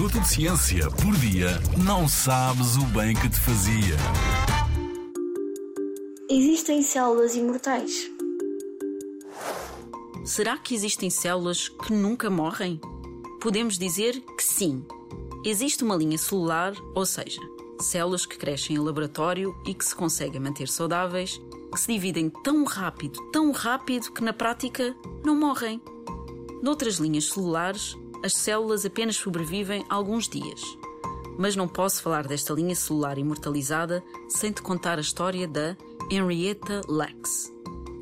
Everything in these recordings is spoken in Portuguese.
minuto de ciência por dia, não sabes o bem que te fazia. Existem células imortais? Será que existem células que nunca morrem? Podemos dizer que sim. Existe uma linha celular, ou seja, células que crescem em laboratório e que se conseguem manter saudáveis, que se dividem tão rápido, tão rápido que na prática não morrem. Noutras linhas celulares, as células apenas sobrevivem alguns dias. Mas não posso falar desta linha celular imortalizada sem te contar a história da Henrietta Lacks.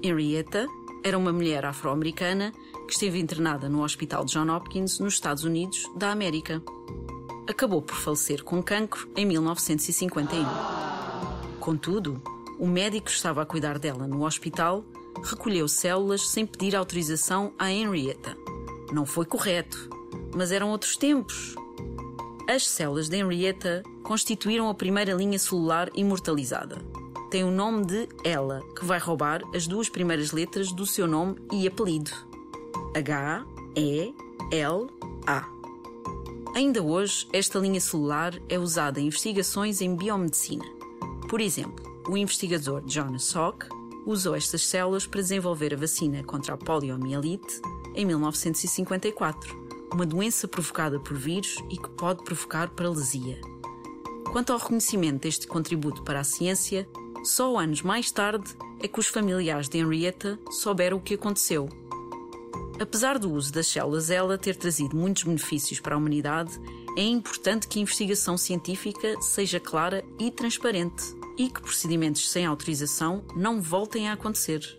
Henrietta era uma mulher afro-americana que esteve internada no Hospital John Hopkins, nos Estados Unidos da América. Acabou por falecer com cancro em 1951. Contudo, o médico que estava a cuidar dela no hospital recolheu células sem pedir autorização à Henrietta. Não foi correto, mas eram outros tempos. As células de Henrietta constituíram a primeira linha celular imortalizada. Tem o nome de ela, que vai roubar as duas primeiras letras do seu nome e apelido: H, E, L, A. Ainda hoje, esta linha celular é usada em investigações em biomedicina. Por exemplo, o investigador Jonas Salk usou estas células para desenvolver a vacina contra a poliomielite em 1954, uma doença provocada por vírus e que pode provocar paralisia. Quanto ao reconhecimento deste contributo para a ciência, só anos mais tarde é que os familiares de Henrietta souberam o que aconteceu. Apesar do uso das células ELA ter trazido muitos benefícios para a humanidade, é importante que a investigação científica seja clara e transparente e que procedimentos sem autorização não voltem a acontecer.